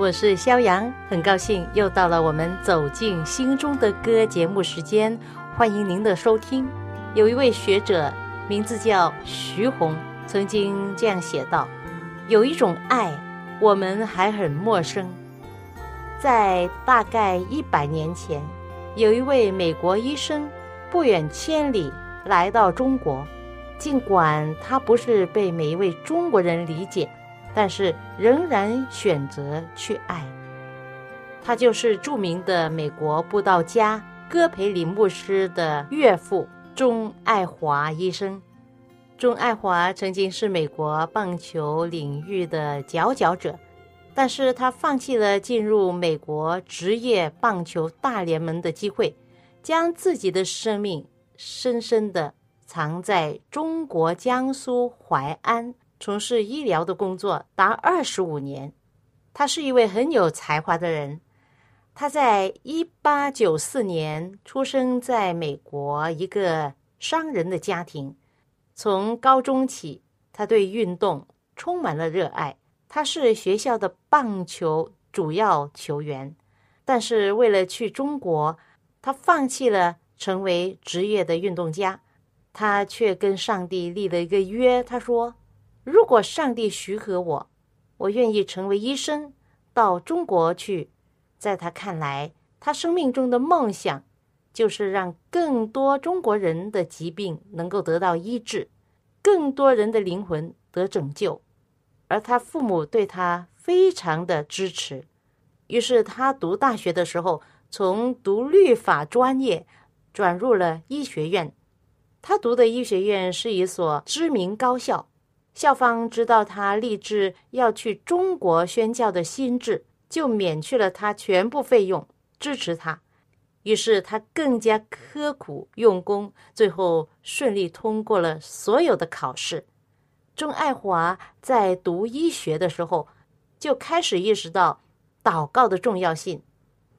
我是肖阳，很高兴又到了我们走进心中的歌节目时间，欢迎您的收听。有一位学者，名字叫徐宏，曾经这样写道：“有一种爱，我们还很陌生。在大概一百年前，有一位美国医生不远千里来到中国，尽管他不是被每一位中国人理解。”但是仍然选择去爱，他就是著名的美国布道家戈培里牧师的岳父钟爱华医生。钟爱华曾经是美国棒球领域的佼佼者，但是他放弃了进入美国职业棒球大联盟的机会，将自己的生命深深的藏在中国江苏淮安。从事医疗的工作达二十五年，他是一位很有才华的人。他在一八九四年出生在美国一个商人的家庭。从高中起，他对运动充满了热爱。他是学校的棒球主要球员，但是为了去中国，他放弃了成为职业的运动家。他却跟上帝立了一个约，他说。如果上帝许可我，我愿意成为医生，到中国去。在他看来，他生命中的梦想就是让更多中国人的疾病能够得到医治，更多人的灵魂得拯救。而他父母对他非常的支持，于是他读大学的时候，从读律法专业转入了医学院。他读的医学院是一所知名高校。校方知道他立志要去中国宣教的心智，就免去了他全部费用，支持他。于是他更加刻苦用功，最后顺利通过了所有的考试。钟爱华在读医学的时候，就开始意识到祷告的重要性。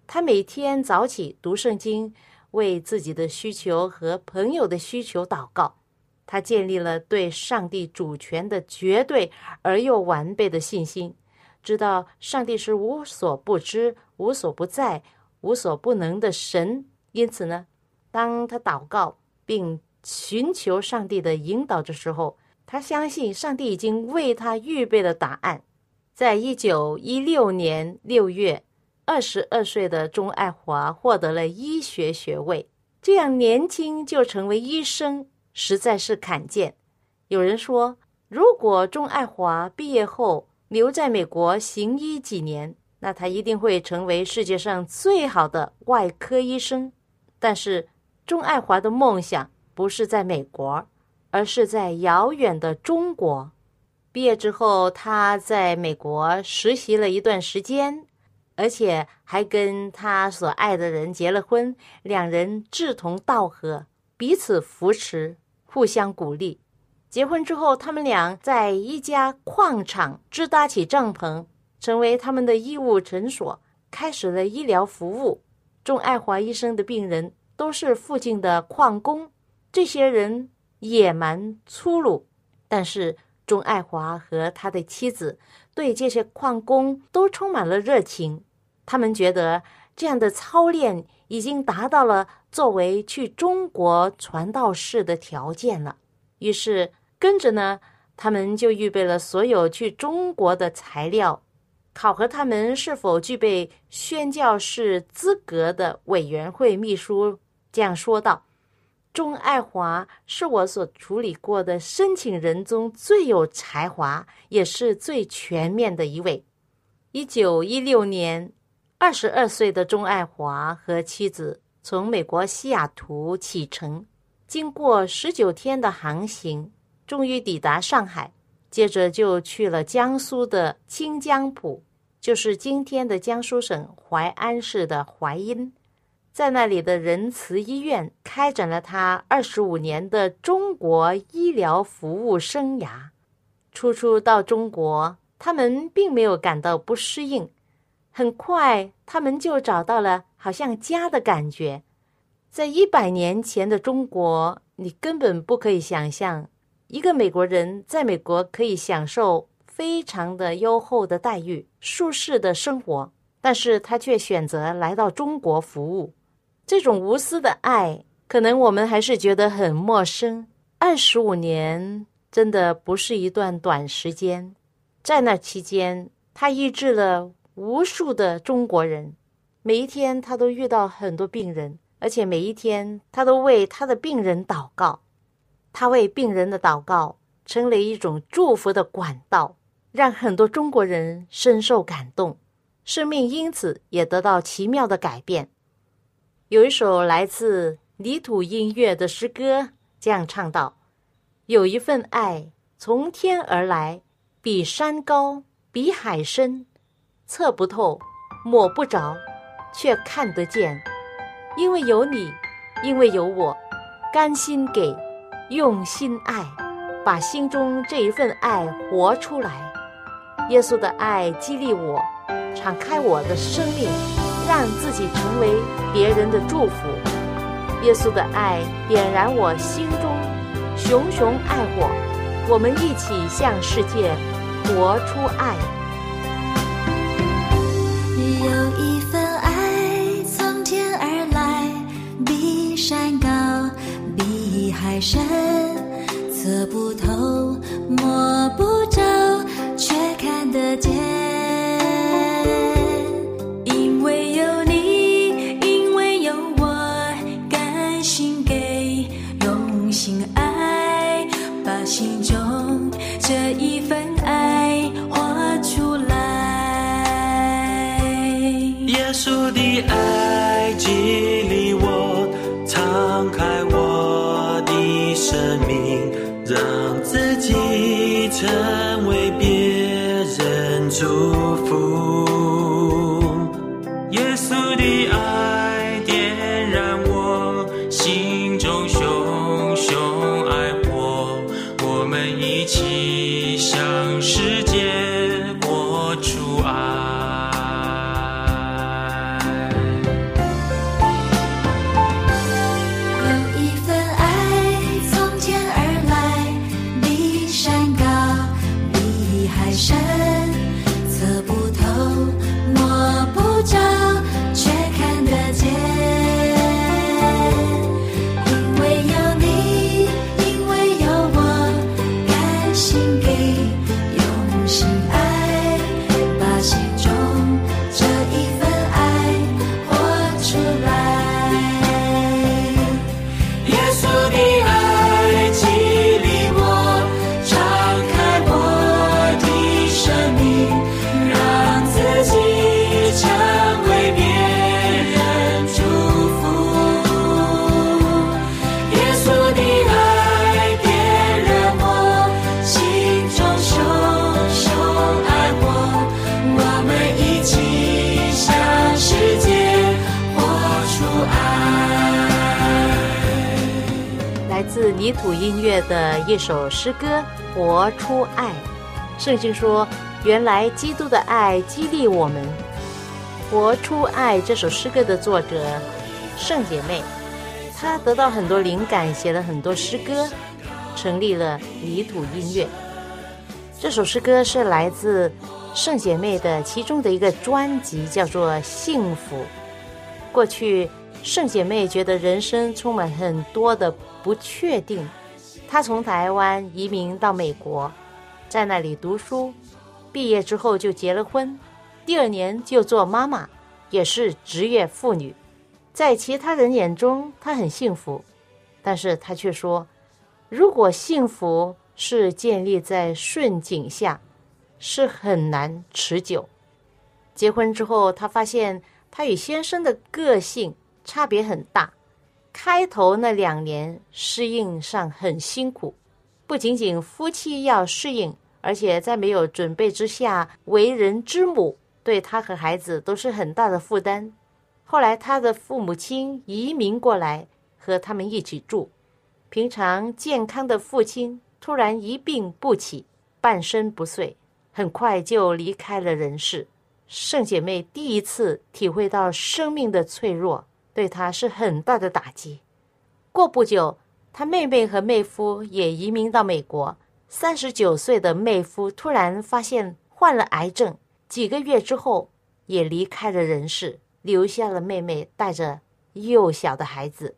他每天早起读圣经，为自己的需求和朋友的需求祷告。他建立了对上帝主权的绝对而又完备的信心，知道上帝是无所不知、无所不在、无所不能的神。因此呢，当他祷告并寻求上帝的引导的时候，他相信上帝已经为他预备了答案。在一九一六年六月，二十二岁的钟爱华获得了医学学位，这样年轻就成为医生。实在是罕见。有人说，如果钟爱华毕业后留在美国行医几年，那他一定会成为世界上最好的外科医生。但是，钟爱华的梦想不是在美国，而是在遥远的中国。毕业之后，他在美国实习了一段时间，而且还跟他所爱的人结了婚。两人志同道合，彼此扶持。互相鼓励。结婚之后，他们俩在一家矿场支搭起帐篷，成为他们的医务诊所，开始了医疗服务。钟爱华医生的病人都是附近的矿工，这些人野蛮粗鲁，但是钟爱华和他的妻子对这些矿工都充满了热情。他们觉得这样的操练已经达到了。作为去中国传道士的条件了，于是跟着呢，他们就预备了所有去中国的材料，考核他们是否具备宣教士资格的委员会秘书这样说道：“钟爱华是我所处理过的申请人中最有才华，也是最全面的一位。一九一六年，二十二岁的钟爱华和妻子从美国西雅图启程，经过十九天的航行，终于抵达上海。接着就去了江苏的清江浦，就是今天的江苏省淮安市的淮阴。在那里的仁慈医院开展了他二十五年的中国医疗服务生涯。初初到中国，他们并没有感到不适应，很快他们就找到了好像家的感觉。在一百年前的中国，你根本不可以想象，一个美国人在美国可以享受非常的优厚的待遇、舒适的生活，但是他却选择来到中国服务。这种无私的爱，可能我们还是觉得很陌生。二十五年真的不是一段短时间，在那期间，他医治了无数的中国人。每一天，他都遇到很多病人，而且每一天，他都为他的病人祷告。他为病人的祷告成了一种祝福的管道，让很多中国人深受感动，生命因此也得到奇妙的改变。有一首来自泥土音乐的诗歌，这样唱道：“有一份爱从天而来，比山高，比海深，测不透，摸不着，却看得见。因为有你，因为有我，甘心给，用心爱，把心中这一份爱活出来。耶稣的爱激励我，敞开我的生命。”让自己成为别人的祝福。耶稣的爱点燃我心中熊熊爱火，我们一起向世界活出爱。深，测不透，摸不着，却看得见。人泥土音乐的一首诗歌《活出爱》，圣经说：“原来基督的爱激励我们。”《活出爱》这首诗歌的作者圣姐妹，她得到很多灵感，写了很多诗歌，成立了泥土音乐。这首诗歌是来自圣姐妹的其中的一个专辑，叫做《幸福》。过去。圣姐妹觉得人生充满很多的不确定，她从台湾移民到美国，在那里读书，毕业之后就结了婚，第二年就做妈妈，也是职业妇女。在其他人眼中，她很幸福，但是她却说，如果幸福是建立在顺境下，是很难持久。结婚之后，她发现她与先生的个性差别很大。开头那两年适应上很辛苦，不仅仅夫妻要适应，而且在没有准备之下，为人之母对他和孩子都是很大的负担。后来他的父母亲移民过来和他们一起住，平常健康的父亲突然一病不起，半身不遂，很快就离开了人世。圣姐妹第一次体会到生命的脆弱。对他是很大的打击。过不久，他妹妹和妹夫也移民到美国。三十九岁的妹夫突然发现患了癌症，几个月之后也离开了人世，留下了妹妹带着幼小的孩子。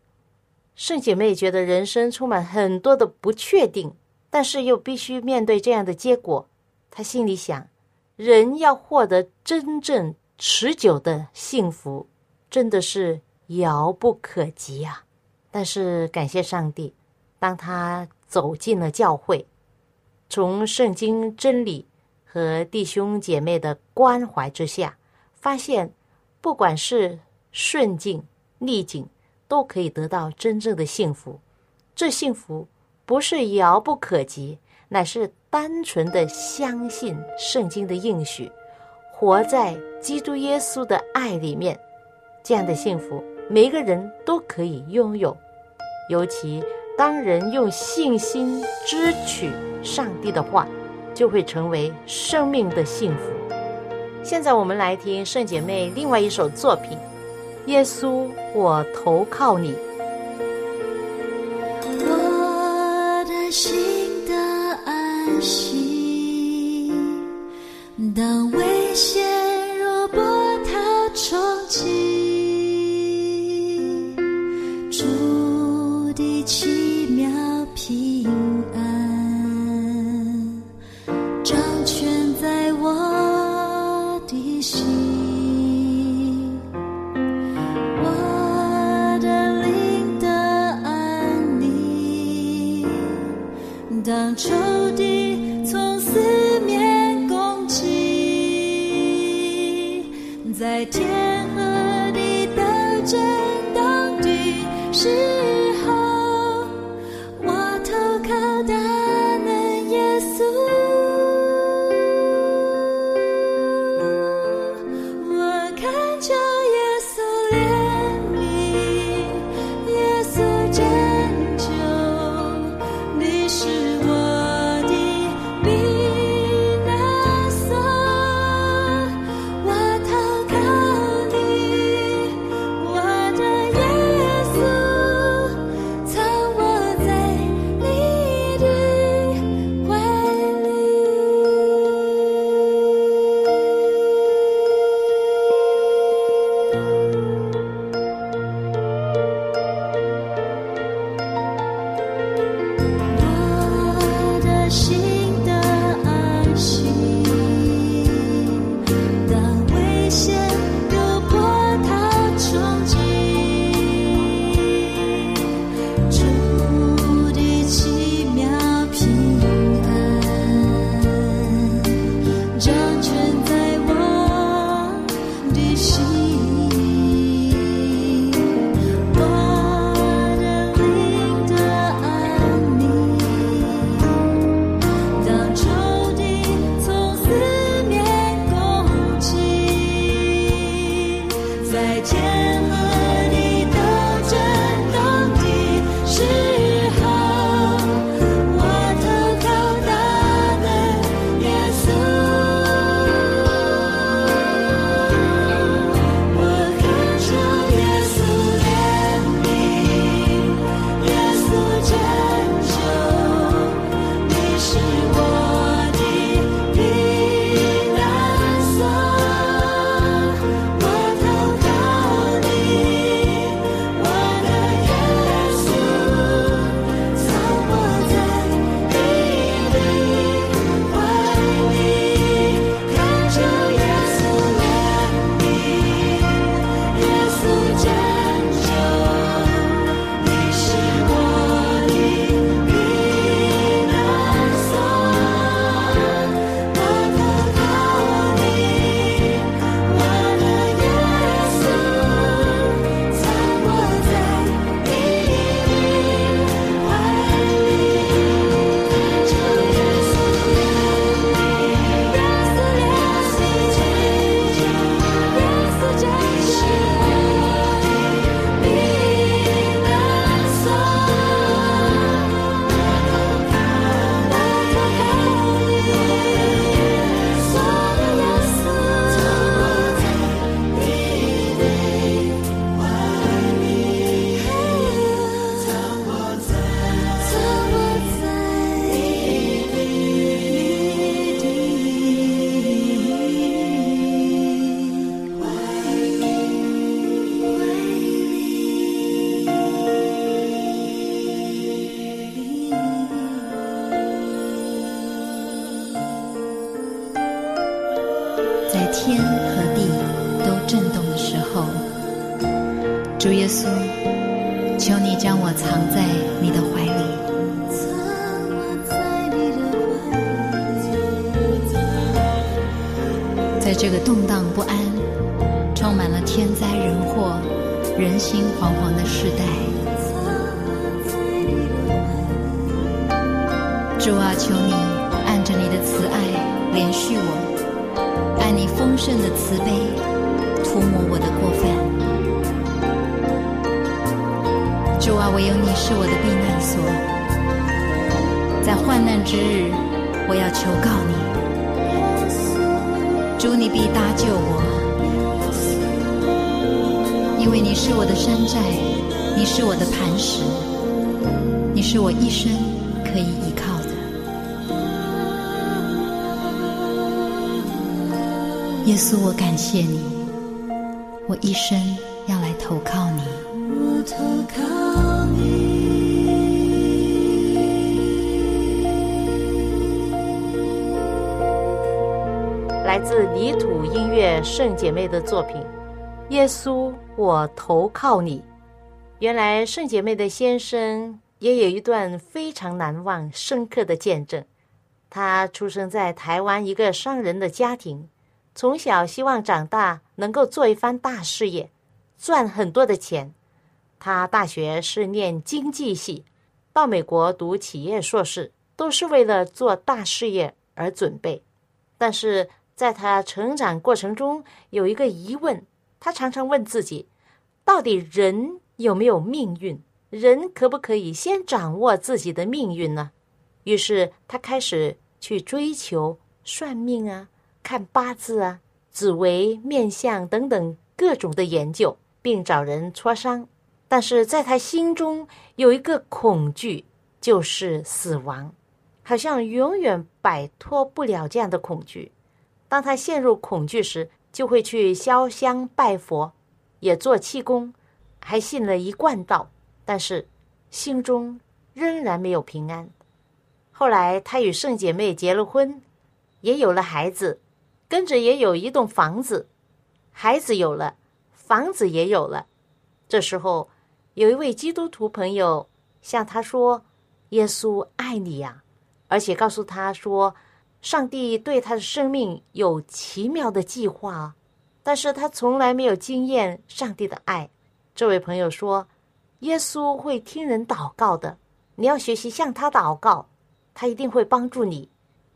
圣姐妹觉得人生充满很多的不确定，但是又必须面对这样的结果。她心里想：人要获得真正持久的幸福，真的是。遥不可及啊！但是感谢上帝，当他走进了教会，从圣经真理和弟兄姐妹的关怀之下，发现不管是顺境逆境，都可以得到真正的幸福。这幸福不是遥不可及，乃是单纯的相信圣经的应许，活在基督耶稣的爱里面，这样的幸福。每个人都可以拥有，尤其当人用信心支取上帝的话，就会成为生命的幸福。现在我们来听圣姐妹另外一首作品《耶稣，我投靠你》。我的心的安息，当危险天和地都震动的时候，主耶稣，求你将我藏在你的怀里。在这个动荡不安、充满了天灾人祸、人心惶惶的时代，主啊，求你按着你的慈爱连续我，丰盛的慈悲涂抹我的过犯。主啊，唯有你是我的避难所，在患难之日，我要求告你。主，你必搭救我，因为你是我的山寨，你是我的磐石，你是我一生可以依靠耶稣，我感谢你，我一生要来投靠你。我投靠你。来自泥土音乐圣姐妹的作品《耶稣，我投靠你》。原来圣姐妹的先生也有一段非常难忘、深刻的见证。他出生在台湾一个商人的家庭，从小希望长大能够做一番大事业，赚很多的钱。他大学是念经济系，到美国读企业硕士，都是为了做大事业而准备。但是，在他成长过程中，有一个疑问，他常常问自己：到底人有没有命运？人可不可以先掌握自己的命运呢？于是他开始去追求算命啊、看八字啊、紫微、面相等等各种的研究，并找人磋商。但是在他心中有一个恐惧，就是死亡，好像永远摆脱不了这样的恐惧。当他陷入恐惧时，就会去烧香拜佛，也做气功，还信了一贯道，但是心中仍然没有平安。后来，他与圣姐妹结了婚，也有了孩子，跟着也有一栋房子，孩子有了，房子也有了。这时候，有一位基督徒朋友向他说：“耶稣爱你呀，而且告诉他说。”上帝对他的生命有奇妙的计划，但是他从来没有经验上帝的爱。这位朋友说：“耶稣会听人祷告的，你要学习向他祷告，他一定会帮助你。”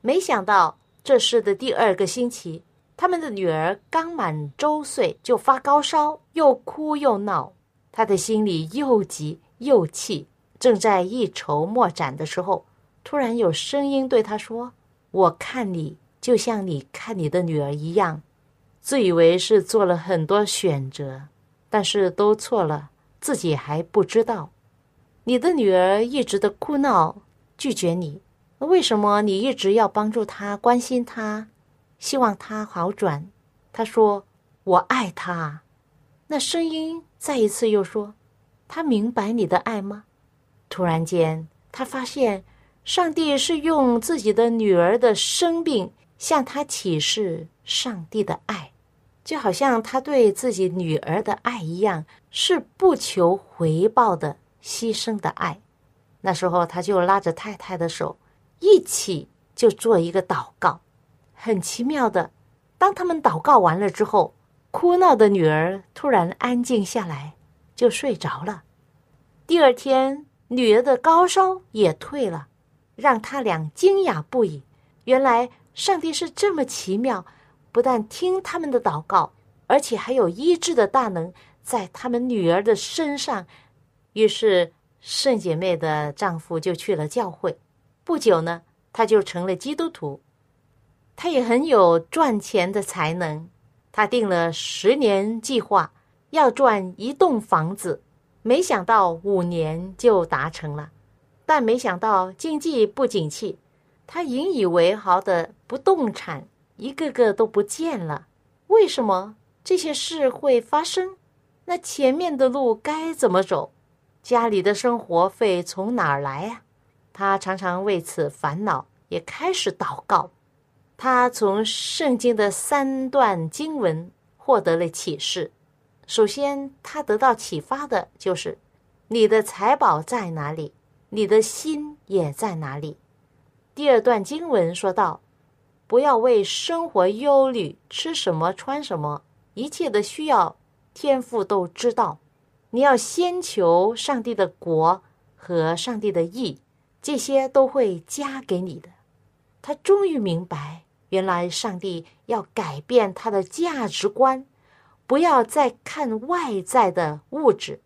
没想到这事的第二个星期，他们的女儿刚满周岁就发高烧，又哭又闹，他的心里又急又气。正在一筹莫展的时候，突然有声音对他说。我看你就像你看你的女儿一样，自以为是做了很多选择，但是都错了，自己还不知道。你的女儿一直的哭闹，拒绝你，为什么你一直要帮助他、关心他，希望他好转？他说：“我爱他。”那声音再一次又说：“他明白你的爱吗？”突然间，他发现。上帝是用自己的女儿的生病向他启示上帝的爱，就好像他对自己女儿的爱一样，是不求回报的牺牲的爱。那时候，他就拉着太太的手，一起就做一个祷告。很奇妙的，当他们祷告完了之后，哭闹的女儿突然安静下来，就睡着了。第二天，女儿的高烧也退了。让他俩惊讶不已。原来上帝是这么奇妙，不但听他们的祷告，而且还有医治的大能在他们女儿的身上。于是圣姐妹的丈夫就去了教会。不久呢，他就成了基督徒。他也很有赚钱的才能。他定了十年计划，要赚一栋房子。没想到五年就达成了。但没想到经济不景气，他引以为豪的不动产一个个都不见了。为什么这些事会发生？那前面的路该怎么走？家里的生活费从哪儿来呀？他常常为此烦恼，也开始祷告。他从圣经的三段经文获得了启示。首先，他得到启发的就是：“你的财宝在哪里，你的心也在哪里。”第二段经文说道：“不要为生活忧虑，吃什么，穿什么，一切的需要，天父都知道。你要先求上帝的国和上帝的义，这些都会加给你的。”他终于明白，原来上帝要改变他的价值观。不要再看外在的物质，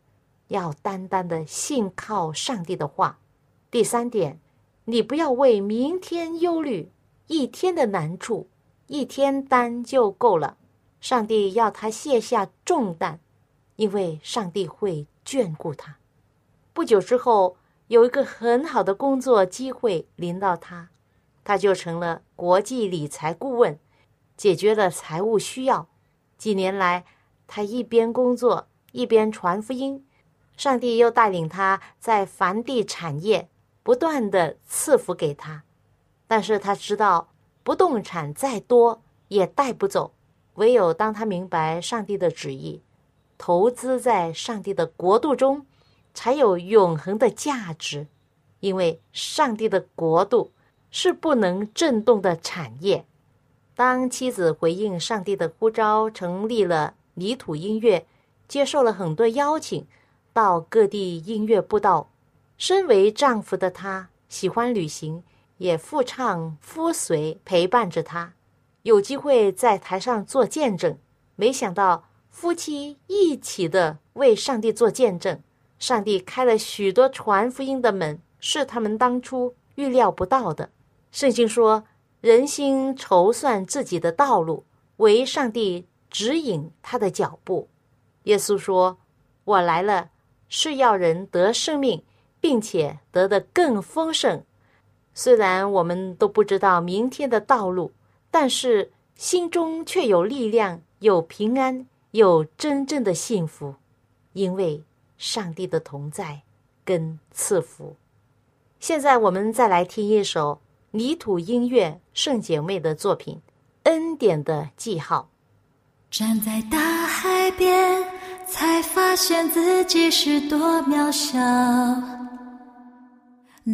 要单单的信靠上帝的话。第三点，你不要为明天忧虑，一天的难处，一天担就够了。上帝要他卸下重担，因为上帝会眷顾他。不久之后，有一个很好的工作机会临到他，他就成了国际理财顾问，解决了财务需要。几年来，他一边工作一边传福音，上帝又带领他在房地产业不断的赐福给他。但是他知道，不动产再多也带不走，唯有当他明白上帝的旨意，投资在上帝的国度中，才有永恒的价值。因为上帝的国度是不能震动的产业。当妻子回应上帝的呼召，成立了泥土音乐，接受了很多邀请，到各地音乐布道。身为丈夫的他喜欢旅行，也夫唱夫随陪伴着他。有机会在台上做见证，没想到夫妻一起的为上帝做见证，上帝开了许多传福音的门，是他们当初预料不到的。圣经说。人心筹算自己的道路，为上帝指引他的脚步。耶稣说：“我来了，是要人得生命，并且得的更丰盛。”虽然我们都不知道明天的道路，但是心中却有力量，有平安，有真正的幸福，因为上帝的同在跟赐福。现在我们再来听一首。泥土音乐圣姐妹的作品《恩典的记号》。站在大海边，才发现自己是多渺小；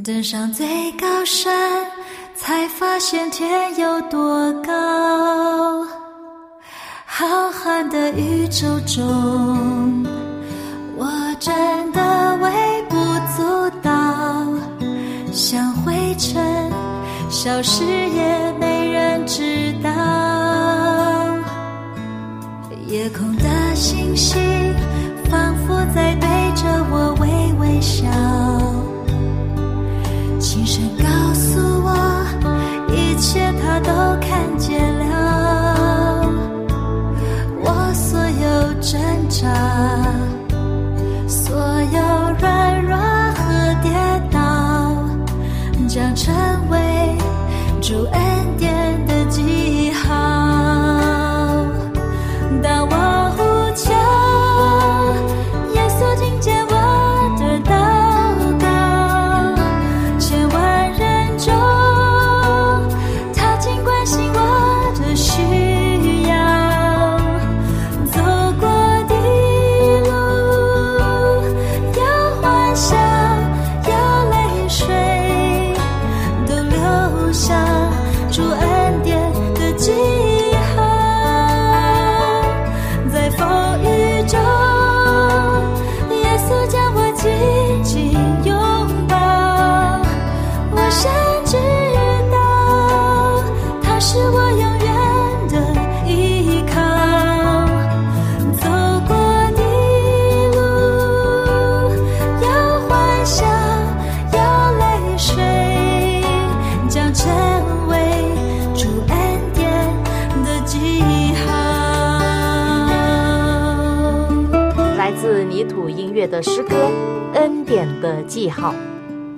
登上最高山，才发现天有多高。浩瀚的宇宙中，我真的微不足道，像灰尘。消失也没人知道，乐的诗歌《恩典的记号》，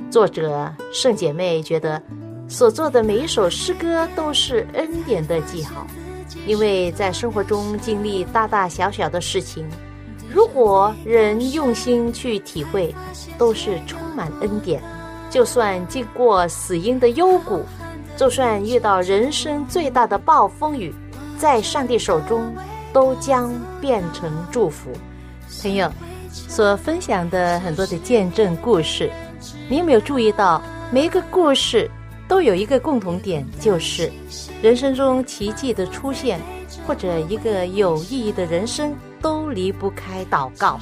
作者圣姐妹觉得所做的每一首诗歌都是恩典的记号，因为在生活中经历大大小小的事情，如果人用心去体会，都是充满恩典。就算经过死荫的幽谷。就算遇到人生最大的暴风雨，在上帝手中都将变成祝福。朋友所分享的很多的见证故事，你有没有注意到，每一个故事都有一个共同点，就是人生中奇迹的出现，或者一个有意义的人生，都离不开祷告。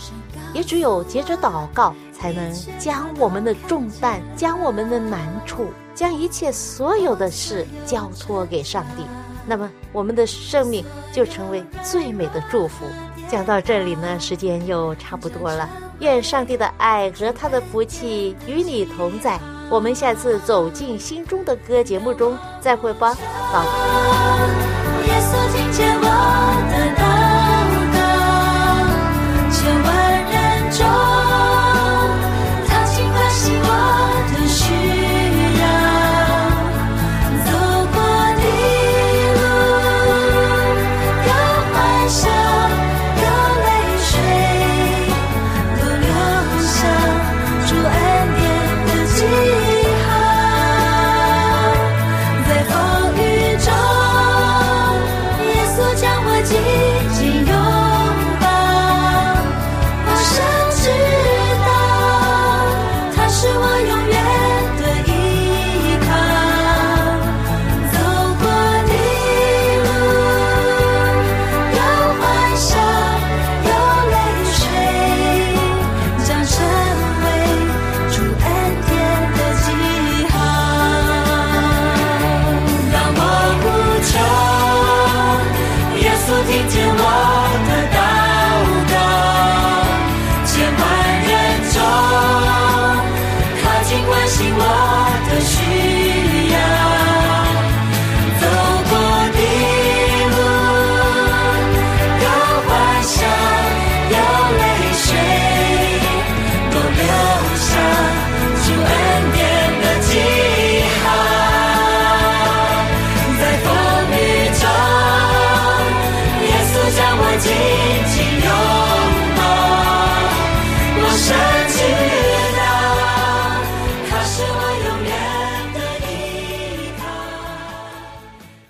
也只有接着祷告，才能将我们的重担、将我们的难处、将一切所有的事交托给上帝。那么，我们的生命就成为最美的祝福。讲到这里呢，时间又差不多了。愿上帝的爱和他的福气与你同在。我们下次走进心中的歌节目中再会吧。祷告。耶稣听见我的